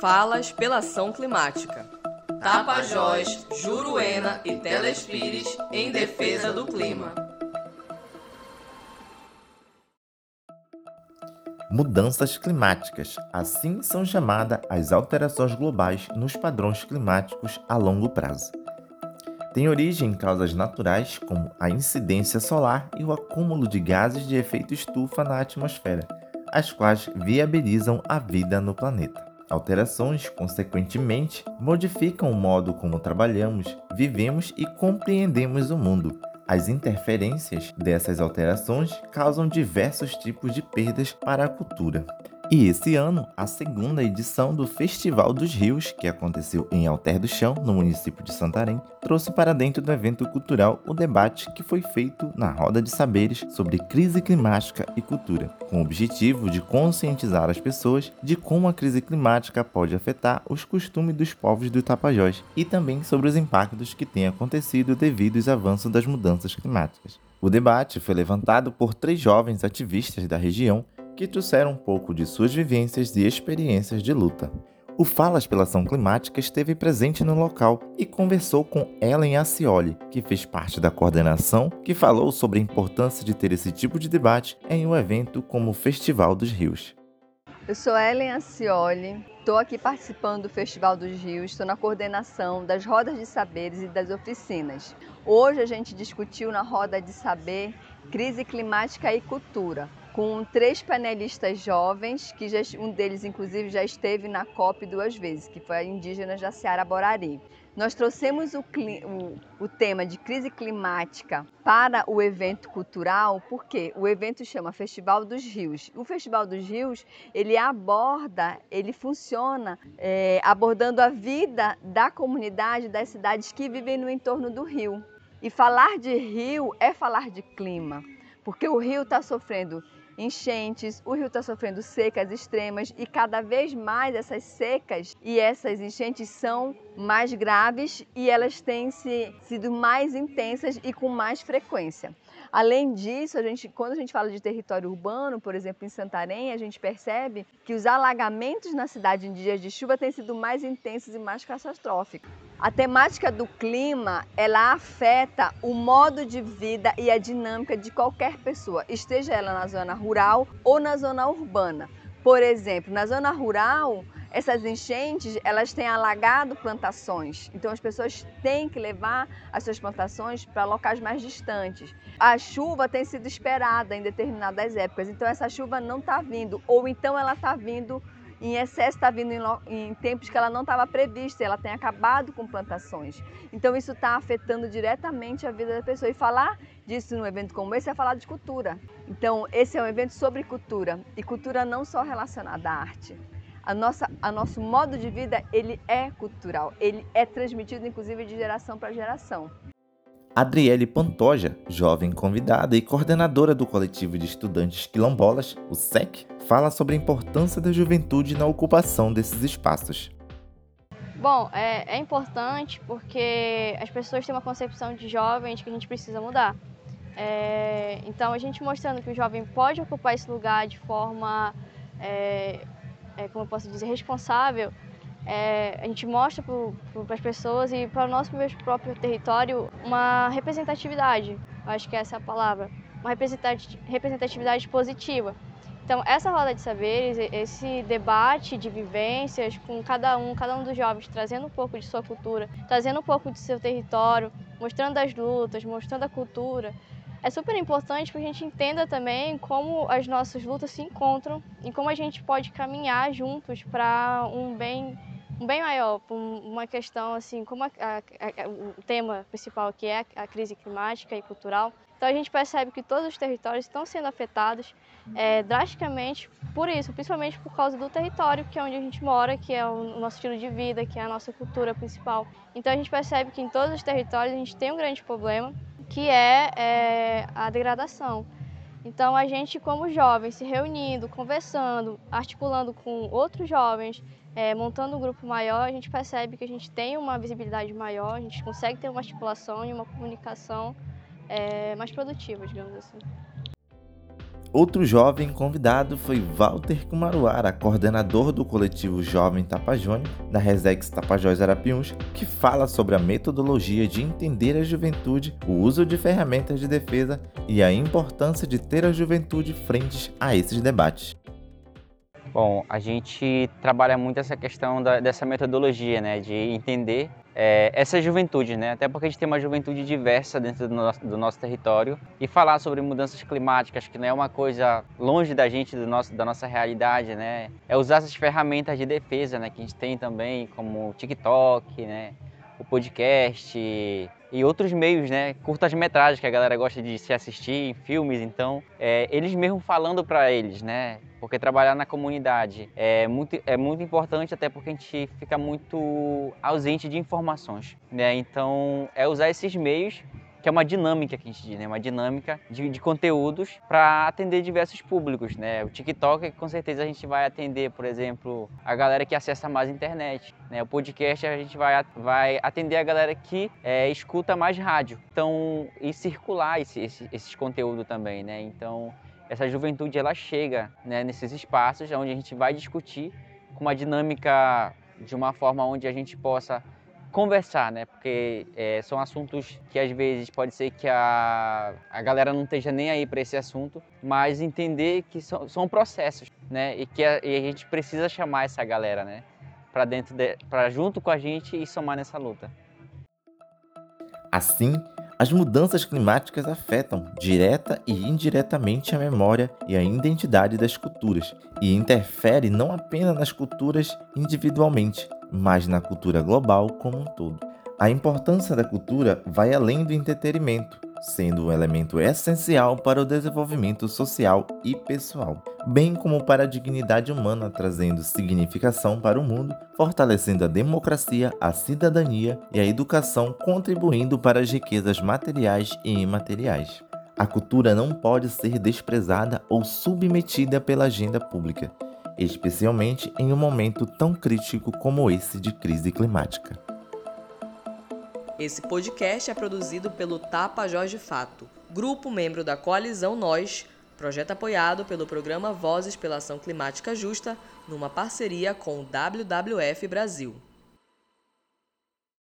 Falas pela Ação Climática. Tapajós, Juruena e Telespires em defesa do clima. Mudanças climáticas, assim são chamadas as alterações globais nos padrões climáticos a longo prazo. Tem origem em causas naturais, como a incidência solar e o acúmulo de gases de efeito estufa na atmosfera, as quais viabilizam a vida no planeta. Alterações, consequentemente, modificam o modo como trabalhamos, vivemos e compreendemos o mundo, as interferências dessas alterações causam diversos tipos de perdas para a cultura. E esse ano, a segunda edição do Festival dos Rios, que aconteceu em Alter do Chão, no município de Santarém, trouxe para dentro do evento cultural o debate que foi feito na roda de saberes sobre crise climática e cultura, com o objetivo de conscientizar as pessoas de como a crise climática pode afetar os costumes dos povos do Tapajós e também sobre os impactos que têm acontecido devido aos avanços das mudanças climáticas. O debate foi levantado por três jovens ativistas da região que trouxeram um pouco de suas vivências e experiências de luta. O Falas pela Ação Climática esteve presente no local e conversou com Ellen Acioli, que fez parte da coordenação, que falou sobre a importância de ter esse tipo de debate em um evento como o Festival dos Rios. Eu sou Ellen Acioli, estou aqui participando do Festival dos Rios, estou na coordenação das rodas de saberes e das oficinas. Hoje a gente discutiu na roda de saber crise climática e cultura com três panelistas jovens, que já, um deles inclusive já esteve na COP duas vezes, que foi a indígena Jaciara Borari. Nós trouxemos o, o, o, tema de crise climática para o evento cultural, porque o evento chama Festival dos Rios. O Festival dos Rios ele aborda, ele funciona é, abordando a vida da comunidade das cidades que vivem no entorno do rio. E falar de rio é falar de clima, porque o rio está sofrendo enchentes, o rio está sofrendo secas extremas e cada vez mais essas secas e essas enchentes são mais graves e elas têm se, sido mais intensas e com mais frequência. Além disso, a gente, quando a gente fala de território urbano, por exemplo, em Santarém, a gente percebe que os alagamentos na cidade em dias de chuva têm sido mais intensos e mais catastróficos. A temática do clima, ela afeta o modo de vida e a dinâmica de qualquer pessoa, esteja ela na zona rural ou na zona urbana. Por exemplo, na zona rural, essas enchentes, elas têm alagado plantações. Então as pessoas têm que levar as suas plantações para locais mais distantes. A chuva tem sido esperada em determinadas épocas, então essa chuva não está vindo, ou então ela está vindo em excesso, está vindo em, em, tempos que ela não estava prevista, ela tem acabado com plantações. Então isso está afetando diretamente a vida da pessoa. E falar disso num evento como esse é falar de cultura. Então esse é um evento sobre cultura, e cultura não só relacionada à arte a nossa, a nosso modo de vida ele é cultural, ele é transmitido inclusive de geração para geração. Adriele Pantoja, jovem convidada e coordenadora do coletivo de estudantes quilombolas, o SEC, fala sobre a importância da juventude na ocupação desses espaços. Bom, é, é importante porque as pessoas têm uma concepção de jovens que a gente precisa mudar. É, então, a gente mostrando que o jovem pode ocupar esse lugar de forma é, é, como eu posso dizer, responsável, é, a gente mostra para as pessoas e para o nosso próprio território uma representatividade, acho que essa é a palavra, uma representatividade positiva. Então, essa roda de saberes, esse debate de vivências com cada um, cada um dos jovens, trazendo um pouco de sua cultura, trazendo um pouco de seu território, mostrando as lutas, mostrando a cultura, é super importante que a gente entenda também como as nossas lutas se encontram e como a gente pode caminhar juntos para um bem um bem maior, uma questão assim, como a, a, a, o tema principal que é a crise climática e cultural. Então a gente percebe que todos os territórios estão sendo afetados é, drasticamente por isso, principalmente por causa do território, que é onde a gente mora, que é o nosso estilo de vida, que é a nossa cultura principal. Então a gente percebe que em todos os territórios a gente tem um grande problema que é, é a degradação. Então, a gente, como jovens, se reunindo, conversando, articulando com outros jovens, é, montando um grupo maior, a gente percebe que a gente tem uma visibilidade maior, a gente consegue ter uma articulação e uma comunicação é, mais produtiva, digamos assim. Outro jovem convidado foi Walter Kumaruara, coordenador do coletivo Jovem Tapajônico, da Resex Tapajós Arapiuns, que fala sobre a metodologia de entender a juventude, o uso de ferramentas de defesa e a importância de ter a juventude frente a esses debates. Bom, a gente trabalha muito essa questão da, dessa metodologia, né, de entender é, essa juventude, né? Até porque a gente tem uma juventude diversa dentro do nosso, do nosso, território e falar sobre mudanças climáticas, que não é uma coisa longe da gente, do nosso, da nossa realidade, né? É usar essas ferramentas de defesa, né? Que a gente tem também, como o TikTok, né? O podcast e outros meios, né? Curtas-metragens que a galera gosta de se assistir, filmes, então é, eles mesmo falando para eles, né? Porque trabalhar na comunidade é muito, é muito importante, até porque a gente fica muito ausente de informações, né? Então é usar esses meios que é uma dinâmica que a gente diz, né? Uma dinâmica de, de conteúdos para atender diversos públicos, né? O TikTok, com certeza, a gente vai atender, por exemplo, a galera que acessa mais a internet, né? O podcast, a gente vai, vai atender a galera que é, escuta mais rádio. Então, e circular esse, esse, esses conteúdos também, né? Então, essa juventude, ela chega né, nesses espaços onde a gente vai discutir com uma dinâmica de uma forma onde a gente possa conversar, né? Porque é, são assuntos que às vezes pode ser que a, a galera não esteja nem aí para esse assunto, mas entender que são, são processos, né? E que a, e a, gente precisa chamar essa galera, né? Para dentro, para junto com a gente e somar nessa luta. Assim, as mudanças climáticas afetam direta e indiretamente a memória e a identidade das culturas e interfere não apenas nas culturas individualmente, mas na cultura global como um todo. A importância da cultura vai além do entretenimento, sendo um elemento essencial para o desenvolvimento social e pessoal, bem como para a dignidade humana, trazendo significação para o mundo, fortalecendo a democracia, a cidadania e a educação, contribuindo para as riquezas materiais e imateriais. A cultura não pode ser desprezada ou submetida pela agenda pública especialmente em um momento tão crítico como esse de crise climática. Esse podcast é produzido pelo Tapa Jorge Fato, grupo membro da coalizão Nós, projeto apoiado pelo programa Vozes pela Ação Climática Justa, numa parceria com o WWF Brasil.